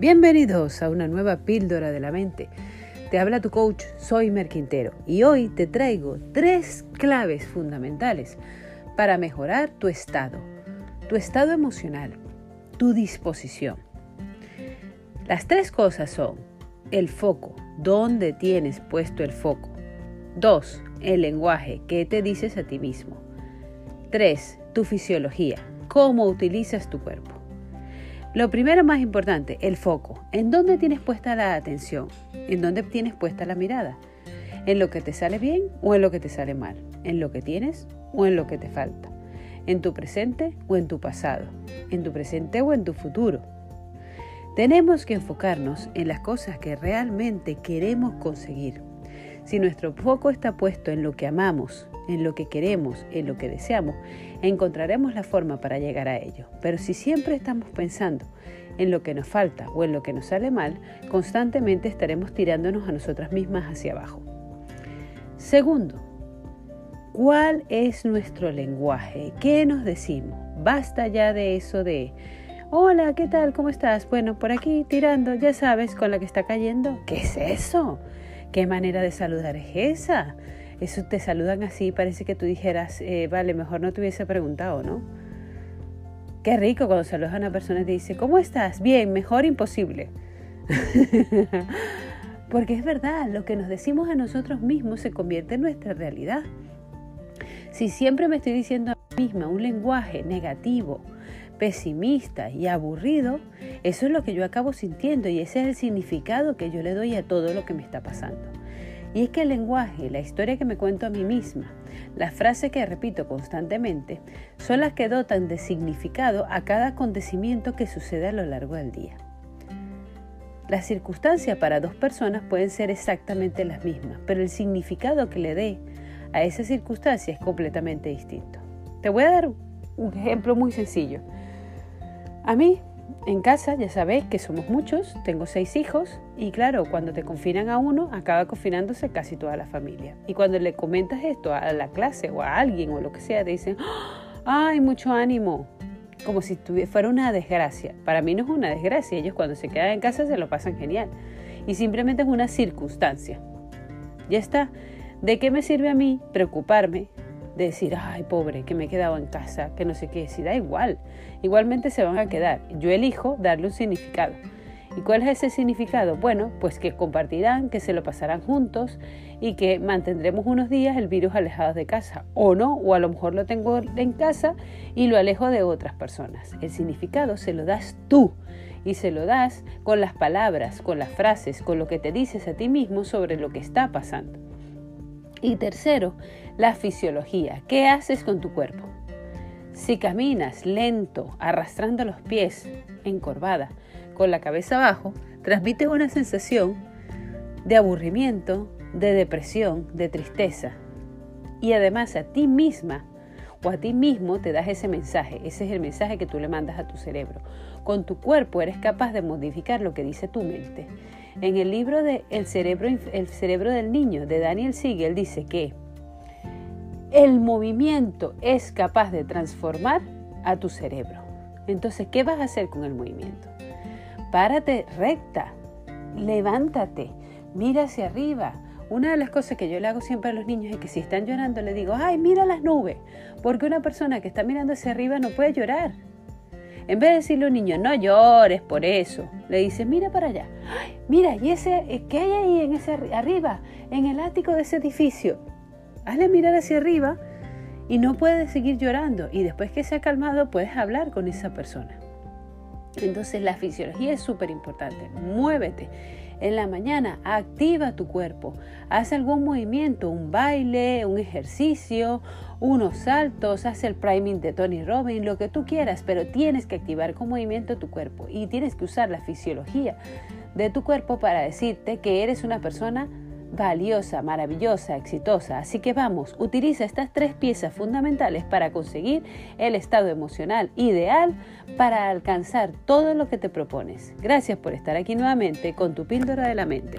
Bienvenidos a una nueva píldora de la mente. Te habla tu coach, soy Merquintero, y hoy te traigo tres claves fundamentales para mejorar tu estado, tu estado emocional, tu disposición. Las tres cosas son el foco, dónde tienes puesto el foco. Dos, el lenguaje, qué te dices a ti mismo. Tres, tu fisiología, cómo utilizas tu cuerpo. Lo primero más importante, el foco. ¿En dónde tienes puesta la atención? ¿En dónde tienes puesta la mirada? ¿En lo que te sale bien o en lo que te sale mal? ¿En lo que tienes o en lo que te falta? ¿En tu presente o en tu pasado? ¿En tu presente o en tu futuro? Tenemos que enfocarnos en las cosas que realmente queremos conseguir. Si nuestro foco está puesto en lo que amamos, en lo que queremos, en lo que deseamos, encontraremos la forma para llegar a ello. Pero si siempre estamos pensando en lo que nos falta o en lo que nos sale mal, constantemente estaremos tirándonos a nosotras mismas hacia abajo. Segundo, ¿cuál es nuestro lenguaje? ¿Qué nos decimos? Basta ya de eso de, hola, ¿qué tal? ¿Cómo estás? Bueno, por aquí tirando, ya sabes, con la que está cayendo. ¿Qué es eso? ¿Qué manera de saludar es esa? Eso te saludan así, parece que tú dijeras, eh, vale, mejor no te hubiese preguntado, ¿no? Qué rico cuando saludas a una persona y te dice, ¿cómo estás? Bien, mejor imposible. Porque es verdad, lo que nos decimos a nosotros mismos se convierte en nuestra realidad. Si siempre me estoy diciendo a mí misma un lenguaje negativo, pesimista y aburrido, eso es lo que yo acabo sintiendo y ese es el significado que yo le doy a todo lo que me está pasando. Y es que el lenguaje, la historia que me cuento a mí misma, las frases que repito constantemente, son las que dotan de significado a cada acontecimiento que sucede a lo largo del día. Las circunstancias para dos personas pueden ser exactamente las mismas, pero el significado que le dé a esa circunstancia es completamente distinto. Te voy a dar un ejemplo muy sencillo. A mí en casa, ya sabéis que somos muchos, tengo seis hijos y claro, cuando te confinan a uno, acaba confinándose casi toda la familia. Y cuando le comentas esto a la clase o a alguien o lo que sea, te dicen, ay, mucho ánimo, como si fuera una desgracia. Para mí no es una desgracia, ellos cuando se quedan en casa se lo pasan genial. Y simplemente es una circunstancia. Ya está. ¿De qué me sirve a mí preocuparme de decir, ay, pobre, que me he quedado en casa, que no sé qué, si da igual, igualmente se van a quedar. Yo elijo darle un significado. ¿Y cuál es ese significado? Bueno, pues que compartirán, que se lo pasarán juntos y que mantendremos unos días el virus alejado de casa. O no, o a lo mejor lo tengo en casa y lo alejo de otras personas. El significado se lo das tú y se lo das con las palabras, con las frases, con lo que te dices a ti mismo sobre lo que está pasando. Y tercero, la fisiología. ¿Qué haces con tu cuerpo? Si caminas lento, arrastrando los pies, encorvada, con la cabeza abajo, transmites una sensación de aburrimiento, de depresión, de tristeza. Y además a ti misma o a ti mismo te das ese mensaje. Ese es el mensaje que tú le mandas a tu cerebro. Con tu cuerpo eres capaz de modificar lo que dice tu mente. En el libro de El cerebro, el cerebro del niño de Daniel Siegel dice que el movimiento es capaz de transformar a tu cerebro. Entonces, ¿qué vas a hacer con el movimiento? Párate recta, levántate, mira hacia arriba. Una de las cosas que yo le hago siempre a los niños es que si están llorando le digo, ay, mira las nubes, porque una persona que está mirando hacia arriba no puede llorar. En vez de decirle a un niño, no llores por eso, le dice, mira para allá. Mira, ¿y ese eh, qué hay ahí en ese arriba, en el ático de ese edificio? Hazle mirar hacia arriba y no puedes seguir llorando. Y después que se ha calmado, puedes hablar con esa persona. Entonces la fisiología es súper importante. Muévete. En la mañana activa tu cuerpo. Haz algún movimiento, un baile, un ejercicio, unos saltos, haz el priming de Tony Robbins, lo que tú quieras, pero tienes que activar con movimiento tu cuerpo y tienes que usar la fisiología de tu cuerpo para decirte que eres una persona valiosa, maravillosa, exitosa. Así que vamos, utiliza estas tres piezas fundamentales para conseguir el estado emocional ideal para alcanzar todo lo que te propones. Gracias por estar aquí nuevamente con tu píldora de la mente.